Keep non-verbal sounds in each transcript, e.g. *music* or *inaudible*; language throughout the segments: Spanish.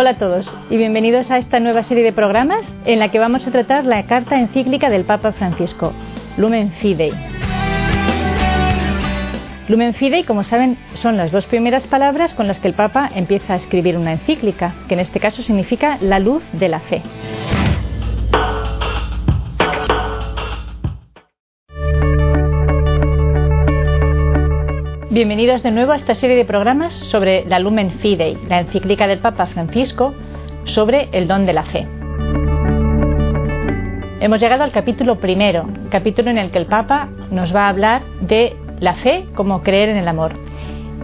Hola a todos y bienvenidos a esta nueva serie de programas en la que vamos a tratar la carta encíclica del Papa Francisco, Lumen Fidei. Lumen Fidei, como saben, son las dos primeras palabras con las que el Papa empieza a escribir una encíclica, que en este caso significa la luz de la fe. Bienvenidos de nuevo a esta serie de programas sobre la Lumen Fidei, la encíclica del Papa Francisco sobre el don de la fe. Hemos llegado al capítulo primero, capítulo en el que el Papa nos va a hablar de la fe como creer en el amor.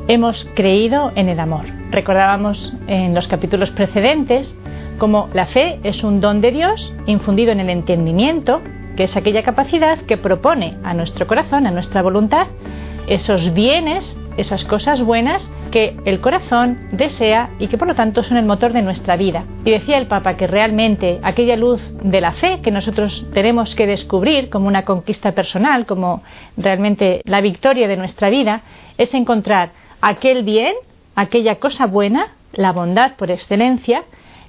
Hemos creído en el amor. Recordábamos en los capítulos precedentes como la fe es un don de Dios infundido en el entendimiento, que es aquella capacidad que propone a nuestro corazón, a nuestra voluntad, esos bienes, esas cosas buenas que el corazón desea y que por lo tanto son el motor de nuestra vida. Y decía el Papa que realmente aquella luz de la fe que nosotros tenemos que descubrir como una conquista personal, como realmente la victoria de nuestra vida, es encontrar aquel bien, aquella cosa buena, la bondad por excelencia,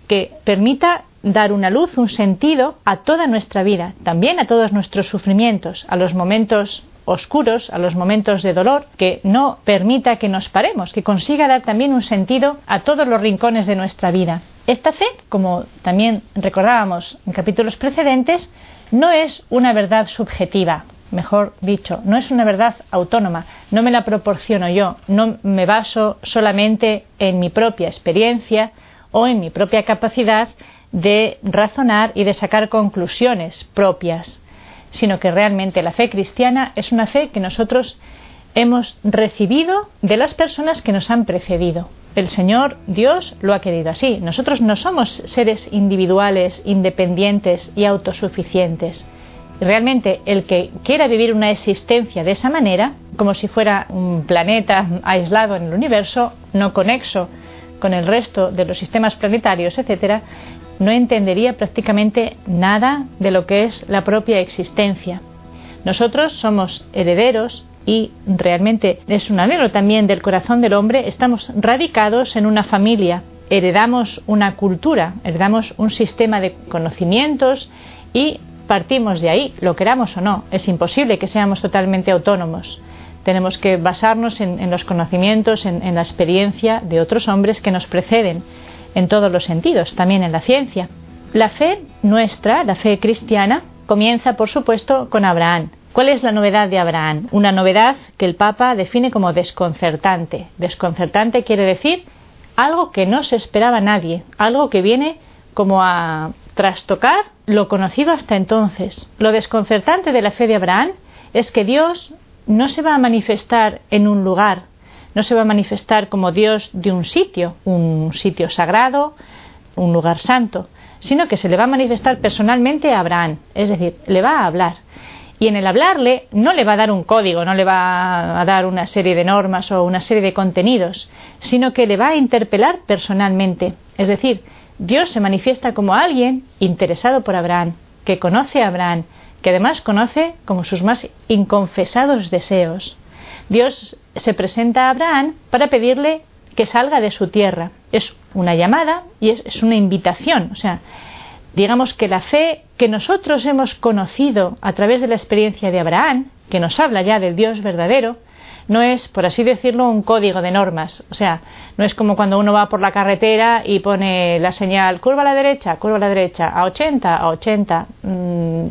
que permita dar una luz, un sentido a toda nuestra vida, también a todos nuestros sufrimientos, a los momentos oscuros, a los momentos de dolor, que no permita que nos paremos, que consiga dar también un sentido a todos los rincones de nuestra vida. Esta fe, como también recordábamos en capítulos precedentes, no es una verdad subjetiva, mejor dicho, no es una verdad autónoma, no me la proporciono yo, no me baso solamente en mi propia experiencia o en mi propia capacidad de razonar y de sacar conclusiones propias sino que realmente la fe cristiana es una fe que nosotros hemos recibido de las personas que nos han precedido. El Señor Dios lo ha querido así. Nosotros no somos seres individuales, independientes y autosuficientes. Realmente el que quiera vivir una existencia de esa manera, como si fuera un planeta aislado en el universo, no conexo con el resto de los sistemas planetarios, etc., no entendería prácticamente nada de lo que es la propia existencia. Nosotros somos herederos y realmente es un anhelo también del corazón del hombre, estamos radicados en una familia, heredamos una cultura, heredamos un sistema de conocimientos y partimos de ahí, lo queramos o no. Es imposible que seamos totalmente autónomos. Tenemos que basarnos en, los conocimientos, en la experiencia de otros hombres que nos preceden en todos los sentidos, también en la ciencia. La fe nuestra, la fe cristiana, comienza, por supuesto, con Abraham. ¿Cuál es la novedad de Abraham? Una novedad que el Papa define como desconcertante. Desconcertante quiere decir algo que no se esperaba nadie, algo que viene como a trastocar lo conocido hasta entonces. Lo desconcertante de la fe de Abraham es que Dios no se va a manifestar en un lugar, no se va a manifestar como Dios de un sitio, un sitio sagrado, un lugar santo, sino que se le va a manifestar personalmente a Abraham, es decir, le va a hablar. Y en el hablarle no le va a dar un código, no le va a dar una serie de normas o una serie de contenidos, sino que le va a interpelar personalmente. Es decir, Dios se manifiesta como alguien interesado por Abraham, que conoce a Abraham, que además conoce como sus más inconfesados deseos. Dios se presenta a Abraham para pedirle que salga de su tierra. Es una llamada y es, una invitación. O sea, digamos que la fe que nosotros hemos conocido a través de la experiencia de Abraham, que nos habla ya del Dios verdadero, no es, por así decirlo, un código de normas. O sea, no es como cuando uno va por la carretera y pone la señal curva a la derecha, curva a la derecha, a 80, a 80, mm,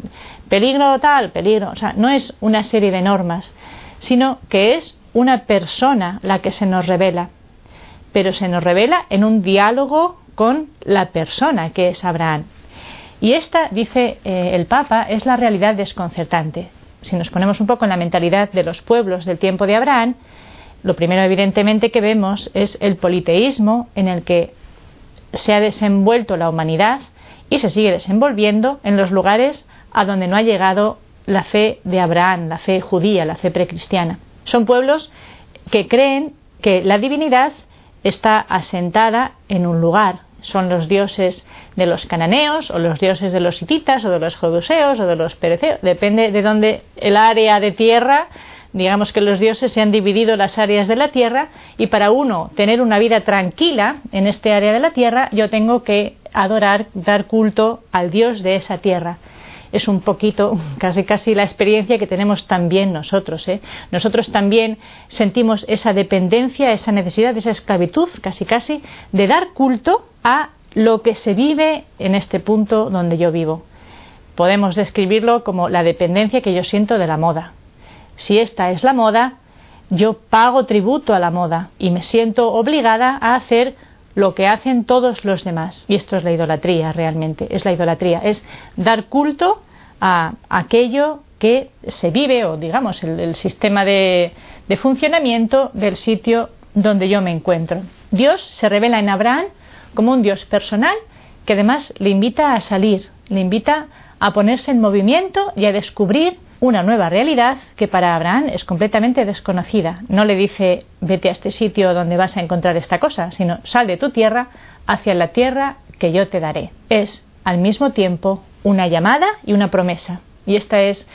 peligro tal, peligro. O sea, no es una serie de normas, sino que es una persona la que se nos revela, pero se nos revela en un diálogo con la persona que es Abraham. Y esta, dice eh, el Papa, es la realidad desconcertante. Si nos ponemos un poco en la mentalidad de los pueblos del tiempo de Abraham, lo primero evidentemente que vemos es el politeísmo en el que se ha desenvuelto la humanidad y se sigue desenvolviendo en los lugares a donde no ha llegado la fe de Abraham, la fe judía, la fe precristiana. Son pueblos que creen que la divinidad está asentada en un lugar. Son los dioses de los cananeos o los dioses de los hititas o de los jebuseos o de los pereceos. Depende de dónde el área de tierra digamos que los dioses se han dividido las áreas de la tierra y para uno tener una vida tranquila en este área de la tierra, yo tengo que adorar, dar culto al dios de esa tierra es un poquito, *laughs* casi casi la experiencia que tenemos también nosotros. ¿eh? Nosotros también sentimos esa dependencia, esa necesidad, esa esclavitud, casi casi, de dar culto a lo que se vive en este punto donde yo vivo. Podemos describirlo como la dependencia que yo siento de la moda. Si esta es la moda, yo pago tributo a la moda y me siento obligada a hacer lo que hacen todos los demás. Y esto es la idolatría realmente, es la idolatría, es dar culto a aquello que se vive o digamos el, sistema de, de funcionamiento del sitio donde yo me encuentro. Dios se revela en Abraham como un Dios personal que además le invita a salir, le invita a ponerse en movimiento y a descubrir una nueva realidad que para Abraham es completamente desconocida. No le dice vete a este sitio donde vas a encontrar esta cosa, sino sal de tu tierra hacia la tierra que yo te daré. Es al mismo tiempo una llamada y una promesa. Y esta es,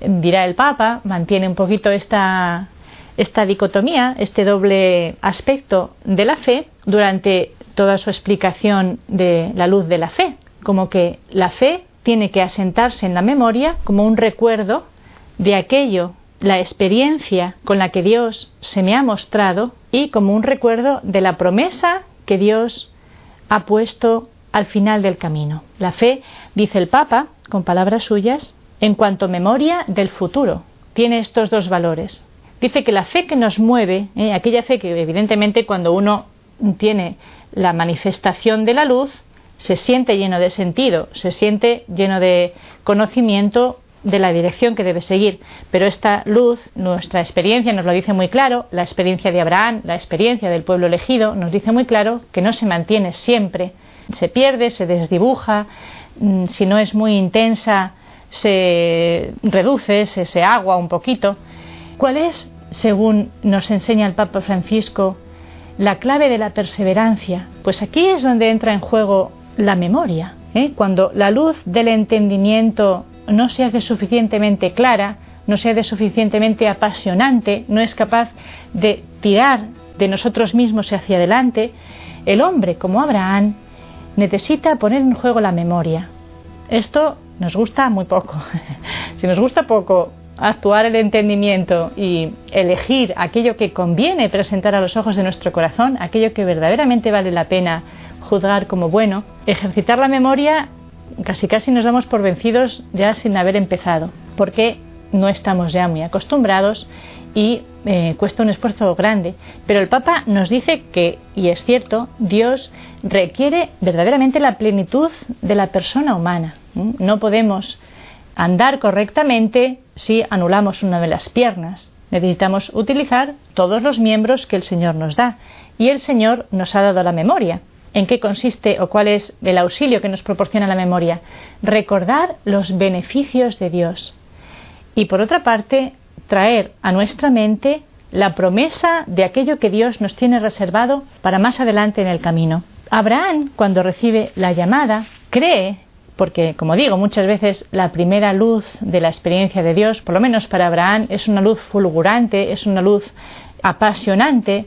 dirá el Papa, mantiene un poquito esta, esta dicotomía, este doble aspecto de la fe durante toda su explicación de la luz de la fe, como que la fe tiene que asentarse en la memoria como un recuerdo de aquello, la experiencia con la que Dios se me ha mostrado y como un recuerdo de la promesa que Dios ha puesto al final del camino. La fe, dice el Papa, con palabras suyas, en cuanto memoria del futuro, tiene estos dos valores. Dice que la fe que nos mueve, eh, aquella fe que evidentemente cuando uno tiene la manifestación de la luz, se siente lleno de sentido, se siente lleno de conocimiento de la dirección que debe seguir. Pero esta luz, nuestra experiencia nos lo dice muy claro, la experiencia de Abraham, la experiencia del pueblo elegido, nos dice muy claro que no se mantiene siempre, se pierde, se desdibuja, mm, si no es muy intensa, se reduce, se, se agua un poquito. ¿Cuál es, según nos enseña el Papa Francisco, la clave de la perseverancia? Pues aquí es donde entra en juego la memoria. ¿eh? Cuando la luz del entendimiento no se hace suficientemente clara, no se hace suficientemente apasionante, no es capaz de tirar de nosotros mismos hacia adelante, el hombre, como Abraham, necesita poner en juego la memoria. Esto nos gusta muy poco. *laughs* si nos gusta poco actuar el entendimiento y elegir aquello que conviene presentar a los ojos de nuestro corazón, aquello que verdaderamente vale la pena juzgar como bueno, ejercitar la memoria casi casi nos damos por vencidos ya sin haber empezado, porque no estamos ya muy acostumbrados y eh, cuesta un esfuerzo grande. Pero el Papa nos dice que, y es cierto, Dios requiere verdaderamente la plenitud de la persona humana. No podemos andar correctamente si anulamos una de las piernas. Necesitamos utilizar todos los miembros que el Señor nos da. Y el Señor nos ha dado la memoria en qué consiste o cuál es el auxilio que nos proporciona la memoria. Recordar los beneficios de Dios. Y por otra parte, traer a nuestra mente la promesa de aquello que Dios nos tiene reservado para más adelante en el camino. Abraham, cuando recibe la llamada, cree, porque como digo, muchas veces la primera luz de la experiencia de Dios, por lo menos para Abraham, es una luz fulgurante, es una luz apasionante,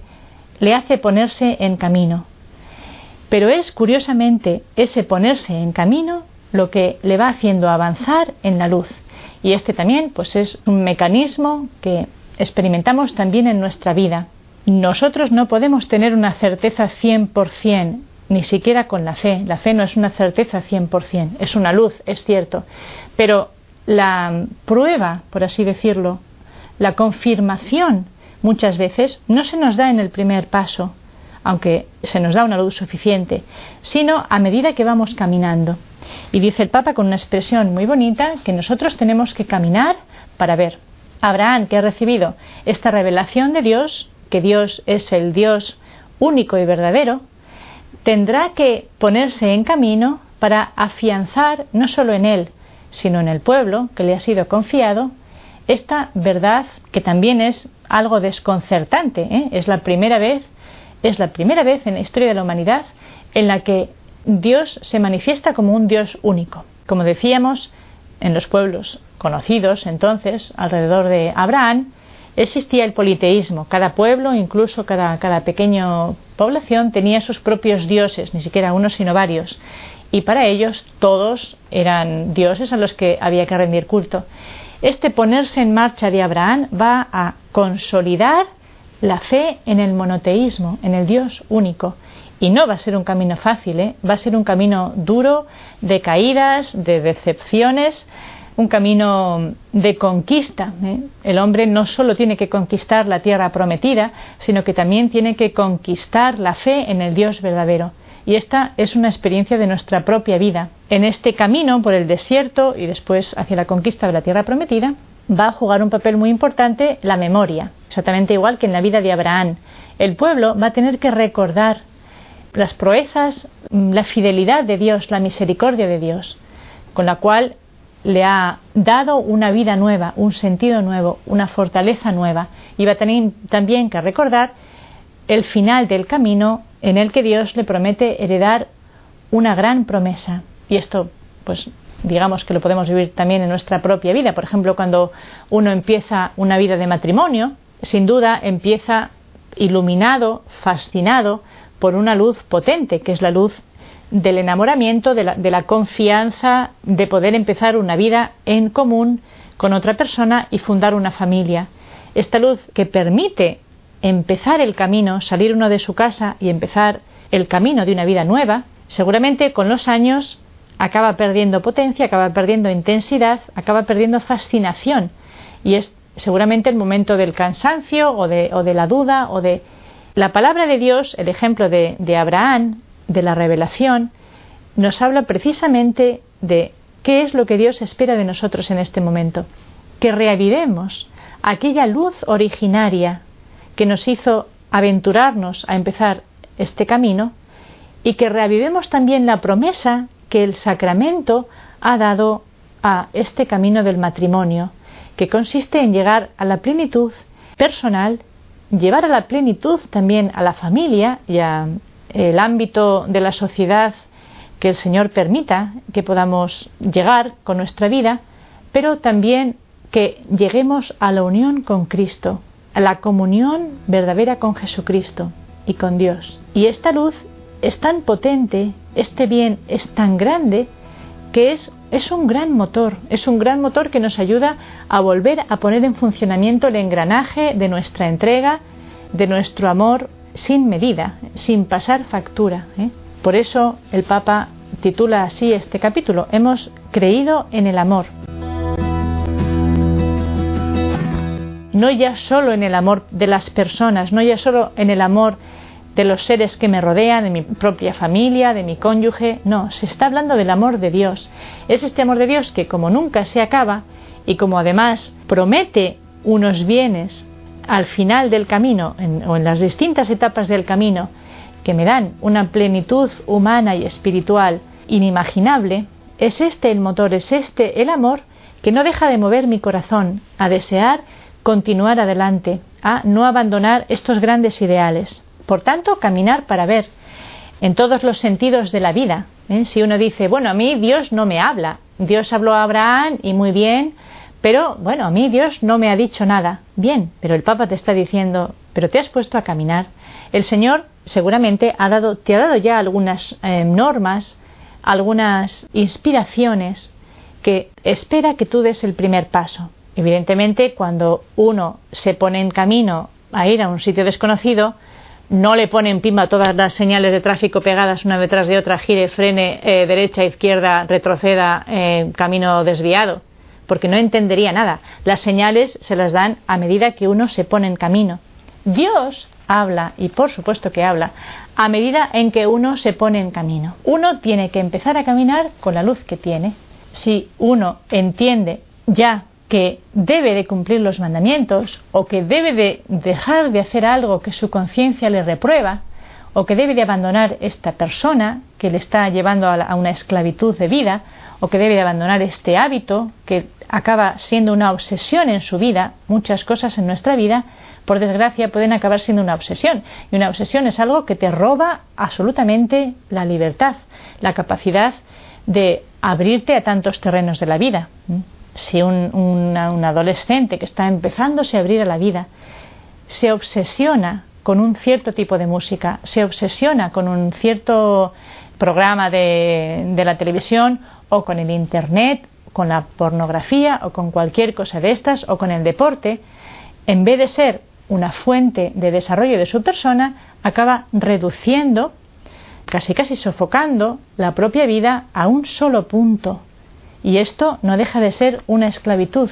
le hace ponerse en camino. Pero es curiosamente ese ponerse en camino lo que le va haciendo avanzar en la luz. Y este también pues es un mecanismo que experimentamos también en nuestra vida. Nosotros no podemos tener una certeza 100%, ni siquiera con la fe. La fe no es una certeza 100%, es una luz, es cierto. Pero la prueba, por así decirlo, la confirmación muchas veces no se nos da en el primer paso, aunque se nos da una luz suficiente, sino a medida que vamos caminando. Y dice el Papa con una expresión muy bonita que nosotros tenemos que caminar para ver. Abraham, que ha recibido esta revelación de Dios, que Dios es el Dios único y verdadero, tendrá que ponerse en camino para afianzar no solo en él, sino en el pueblo que le ha sido confiado, esta verdad que también es algo desconcertante. ¿eh? Es la primera vez es la primera vez en la historia de la humanidad en la que Dios se manifiesta como un Dios único. Como decíamos, en los pueblos conocidos entonces alrededor de Abraham, existía el politeísmo. Cada pueblo, incluso cada, cada pequeña población, tenía sus propios dioses, ni siquiera unos sino varios. Y para ellos todos eran dioses a los que había que rendir culto. Este ponerse en marcha de Abraham va a consolidar la fe en el monoteísmo, en el Dios único. Y no va a ser un camino fácil, ¿eh? va a ser un camino duro, de caídas, de decepciones, un camino de conquista. ¿eh? El hombre no solo tiene que conquistar la tierra prometida, sino que también tiene que conquistar la fe en el Dios verdadero. Y esta es una experiencia de nuestra propia vida. En este camino por el desierto y después hacia la conquista de la tierra prometida, va a jugar un papel muy importante la memoria, exactamente igual que en la vida de Abraham. El pueblo va a tener que recordar las proezas, la fidelidad de Dios, la misericordia de Dios, con la cual le ha dado una vida nueva, un sentido nuevo, una fortaleza nueva. Y va a tener también que recordar el final del camino en el que Dios le promete heredar una gran promesa. Y esto, pues digamos que lo podemos vivir también en nuestra propia vida. Por ejemplo, cuando uno empieza una vida de matrimonio, sin duda empieza iluminado, fascinado por una luz potente, que es la luz del enamoramiento, de la, confianza, de poder empezar una vida en común con otra persona y fundar una familia. Esta luz que permite empezar el camino, salir uno de su casa y empezar el camino de una vida nueva, seguramente con los años acaba perdiendo potencia, acaba perdiendo intensidad, acaba perdiendo fascinación. Y es seguramente el momento del cansancio o de, o de la duda o de... La palabra de Dios, el ejemplo de, de Abraham, de la revelación, nos habla precisamente de qué es lo que Dios espera de nosotros en este momento. Que reavivemos aquella luz originaria que nos hizo aventurarnos a empezar este camino y que reavivemos también la promesa que el sacramento ha dado a este camino del matrimonio, que consiste en llegar a la plenitud personal, llevar a la plenitud también a la familia y a el ámbito de la sociedad que el Señor permita que podamos llegar con nuestra vida, pero también que lleguemos a la unión con Cristo, a la comunión verdadera con Jesucristo y con Dios. Y esta luz es tan potente, este bien es tan grande, que es, es un gran motor, es un gran motor que nos ayuda a volver a poner en funcionamiento el engranaje de nuestra entrega, de nuestro amor sin medida, sin pasar factura. ¿eh? Por eso el Papa titula así este capítulo, Hemos creído en el amor. No ya solo en el amor de las personas, no ya solo en el amor de los seres que me rodean, de mi propia familia, de mi cónyuge, no, se está hablando del amor de Dios. Es este amor de Dios que como nunca se acaba y como además promete unos bienes al final del camino o en las distintas etapas del camino que me dan una plenitud humana y espiritual inimaginable, es este el motor, es este el amor que no deja de mover mi corazón a desear continuar adelante, a no abandonar estos grandes ideales. Por tanto, caminar para ver en todos los sentidos de la vida. ¿eh? Si uno dice, bueno, a mí Dios no me habla, Dios habló a Abraham y muy bien, pero bueno, a mí Dios no me ha dicho nada. Bien, pero el Papa te está diciendo, pero te has puesto a caminar. El Señor seguramente ha dado, te ha dado ya algunas eh, normas, algunas inspiraciones que espera que tú des el primer paso. Evidentemente, cuando uno se pone en camino a ir a un sitio desconocido, no le pone en pima todas las señales de tráfico pegadas una detrás de otra, gire, frene, eh, derecha, izquierda, retroceda, eh, camino desviado porque no entendería nada. Las señales se las dan a medida que uno se pone en camino. Dios habla, y por supuesto que habla, a medida en que uno se pone en camino. Uno tiene que empezar a caminar con la luz que tiene. Si uno entiende ya que debe de cumplir los mandamientos o que debe de dejar de hacer algo que su conciencia le reprueba o que debe de abandonar esta persona que le está llevando a, una esclavitud de vida o que debe de abandonar este hábito que acaba siendo una obsesión en su vida, muchas cosas en nuestra vida, por desgracia, pueden acabar siendo una obsesión. Y una obsesión es algo que te roba absolutamente la libertad, la capacidad de abrirte a tantos terrenos de la vida. Si un, adolescente que está empezándose a abrir a la vida se obsesiona con un cierto tipo de música, se obsesiona con un cierto programa de, de la televisión o con el Internet, con la pornografía o con cualquier cosa de estas o con el deporte, en vez de ser una fuente de desarrollo de su persona, acaba reduciendo, casi casi sofocando la propia vida a un solo punto. Y esto no deja de ser una esclavitud.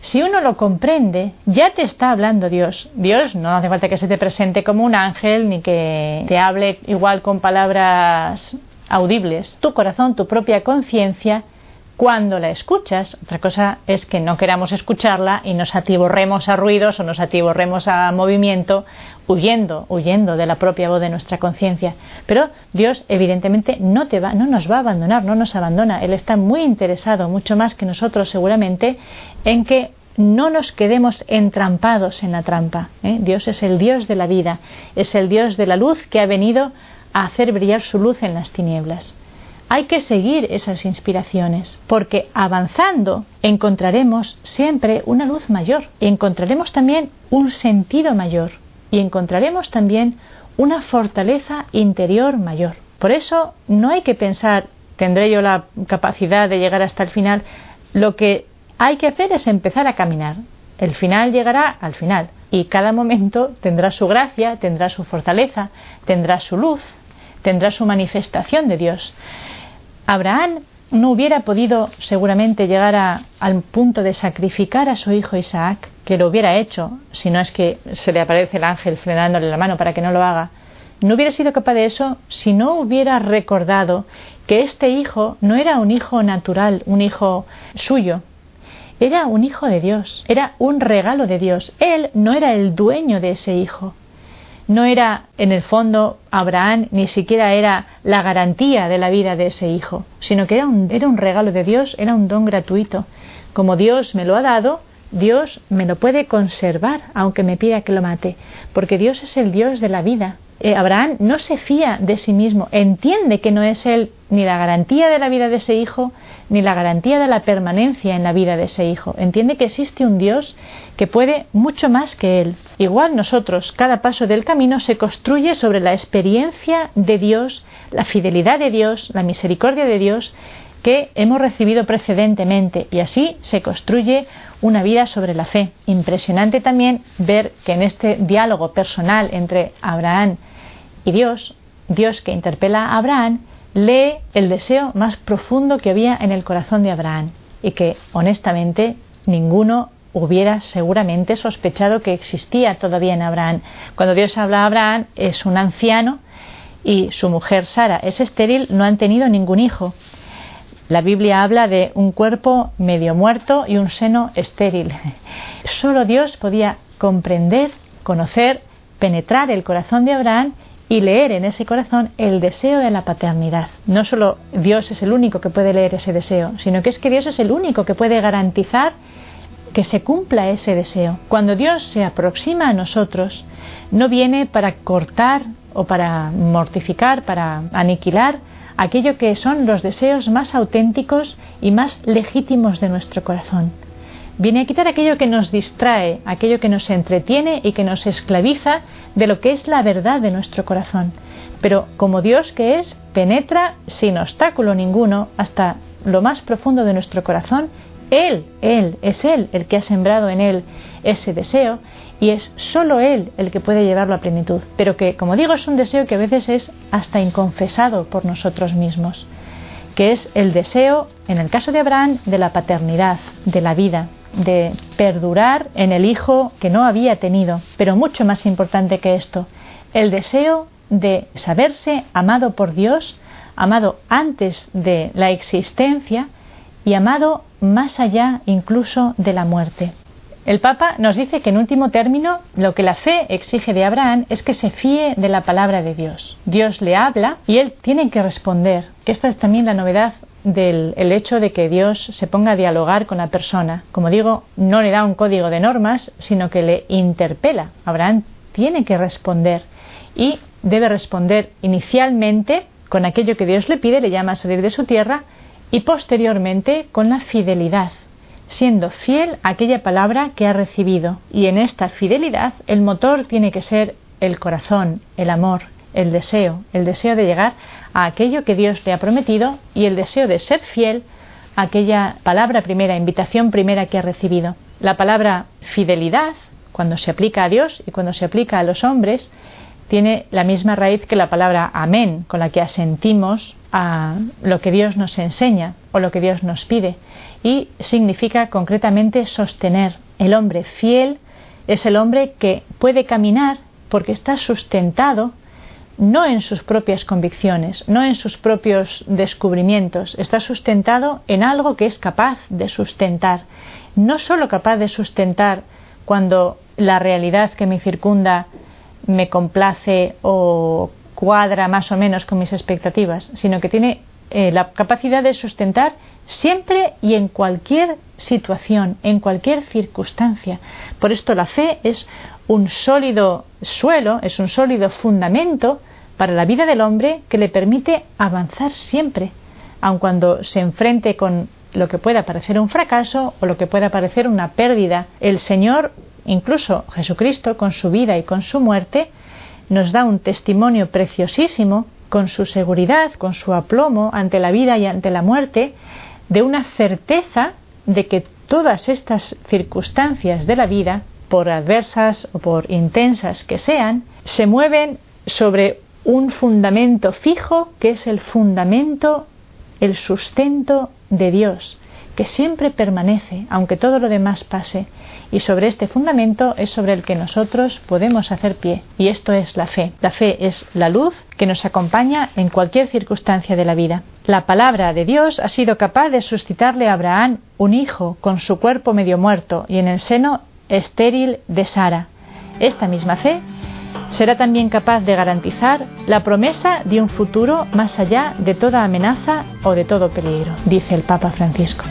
Si uno lo comprende, ya te está hablando Dios. Dios no hace falta que se te presente como un ángel ni que te hable igual con palabras audibles. Tu corazón, tu propia conciencia cuando la escuchas. Otra cosa es que no queramos escucharla y nos atiborremos a ruidos o nos atiborremos a movimiento huyendo, huyendo de la propia voz de nuestra conciencia. Pero Dios evidentemente no te va, no nos va a abandonar, no nos abandona. Él está muy interesado, mucho más que nosotros seguramente, en que no nos quedemos entrampados en la trampa. ¿eh? Dios es el Dios de la vida, es el Dios de la luz que ha venido a hacer brillar su luz en las tinieblas hay que seguir esas inspiraciones, porque avanzando encontraremos siempre una luz mayor, encontraremos también un sentido mayor, y encontraremos también una fortaleza interior mayor. Por eso no hay que pensar, tendré yo la capacidad de llegar hasta el final, lo que hay que hacer es empezar a caminar. El final llegará al final y cada momento tendrá su gracia, tendrá su fortaleza, tendrá su luz, tendrá su manifestación de Dios. Abraham no hubiera podido seguramente llegar al punto de sacrificar a su hijo Isaac, que lo hubiera hecho, si no es que se le aparece el ángel frenándole la mano para que no lo haga, no hubiera sido capaz de eso si no hubiera recordado que este hijo no era un hijo natural, un hijo suyo, era un hijo de Dios, era un regalo de Dios. Él no era el dueño de ese hijo no era en el fondo Abraham ni siquiera era la garantía de la vida de ese hijo, sino que era un, era un regalo de Dios, era un don gratuito. Como Dios me lo ha dado, Dios me lo puede conservar, aunque me pida que lo mate, porque Dios es el Dios de la vida. Eh, Abraham no se fía de sí mismo, entiende que no es él ni la garantía de la vida de ese hijo, ni la garantía de la permanencia en la vida de ese hijo. Entiende que existe un Dios que puede mucho más que él. Igual nosotros, cada paso del camino se construye sobre la experiencia de Dios, la fidelidad de Dios, la misericordia de Dios que hemos recibido precedentemente y así se construye una vida sobre la fe. Impresionante también ver que en este diálogo personal entre Abraham y Dios, Dios que interpela a Abraham, lee el deseo más profundo que había en el corazón de Abraham y que honestamente ninguno hubiera seguramente sospechado que existía todavía en Abraham. Cuando Dios habla a Abraham es un anciano y su mujer Sara es estéril, no han tenido ningún hijo. La Biblia habla de un cuerpo medio muerto y un seno estéril. *laughs* Solo Dios podía comprender, conocer, penetrar el corazón de Abraham y leer en ese corazón el deseo de la paternidad. No solo Dios es el único que puede leer ese deseo, sino que es que Dios es el único que puede garantizar que se cumpla ese deseo. Cuando Dios se aproxima a nosotros, no viene para cortar o para mortificar, para aniquilar aquello que son los deseos más auténticos y más legítimos de nuestro corazón. Viene a quitar aquello que nos distrae, aquello que nos entretiene y que nos esclaviza de lo que es la verdad de nuestro corazón. Pero como Dios que es, penetra sin obstáculo ninguno hasta lo más profundo de nuestro corazón. Él, Él, es Él el que ha sembrado en Él ese deseo y es solo Él el que puede llevarlo a plenitud, pero que, como digo, es un deseo que a veces es hasta inconfesado por nosotros mismos, que es el deseo, en el caso de Abraham, de la paternidad, de la vida, de perdurar en el hijo que no había tenido, pero mucho más importante que esto, el deseo de saberse amado por Dios, amado antes de la existencia y amado más allá incluso de la muerte. El Papa nos dice que en último término lo que la fe exige de Abraham es que se fíe de la palabra de Dios. Dios le habla y él tiene que responder. Esta es también la novedad del hecho de que Dios se ponga a dialogar con la persona. Como digo, no le da un código de normas, sino que le interpela. Abraham tiene que responder y debe responder inicialmente con aquello que Dios le pide, le llama a salir de su tierra, y posteriormente con la fidelidad siendo fiel a aquella palabra que ha recibido. Y en esta fidelidad el motor tiene que ser el corazón, el amor, el deseo, el deseo de llegar a aquello que Dios le ha prometido y el deseo de ser fiel a aquella palabra primera, invitación primera que ha recibido. La palabra fidelidad, cuando se aplica a Dios y cuando se aplica a los hombres, tiene la misma raíz que la palabra amén, con la que asentimos a lo que Dios nos enseña o lo que Dios nos pide, y significa concretamente sostener. El hombre fiel es el hombre que puede caminar porque está sustentado no en sus propias convicciones, no en sus propios descubrimientos, está sustentado en algo que es capaz de sustentar, no solo capaz de sustentar cuando la realidad que me circunda me complace o cuadra más o menos con mis expectativas, sino que tiene eh, la capacidad de sustentar siempre y en cualquier situación, en cualquier circunstancia. Por esto la fe es un sólido suelo, es un sólido fundamento para la vida del hombre que le permite avanzar siempre, aun cuando se enfrente con lo que pueda parecer un fracaso o lo que pueda parecer una pérdida. El Señor, incluso Jesucristo, con su vida y con su muerte, nos da un testimonio preciosísimo con su seguridad, con su aplomo ante la vida y ante la muerte, de una certeza de que todas estas circunstancias de la vida por adversas o por intensas que sean, se mueven sobre un fundamento fijo que es el fundamento, el sustento de Dios, que siempre permanece, aunque todo lo demás pase. Y sobre este fundamento es sobre el que nosotros podemos hacer pie. Y esto es la fe. La fe es la luz que nos acompaña en cualquier circunstancia de la vida. La palabra de Dios ha sido capaz de suscitarle a Abraham un hijo con su cuerpo medio muerto y en el seno estéril de Sara. Esta misma fe será también capaz de garantizar la promesa de un futuro más allá de toda amenaza o de todo peligro, dice el Papa Francisco.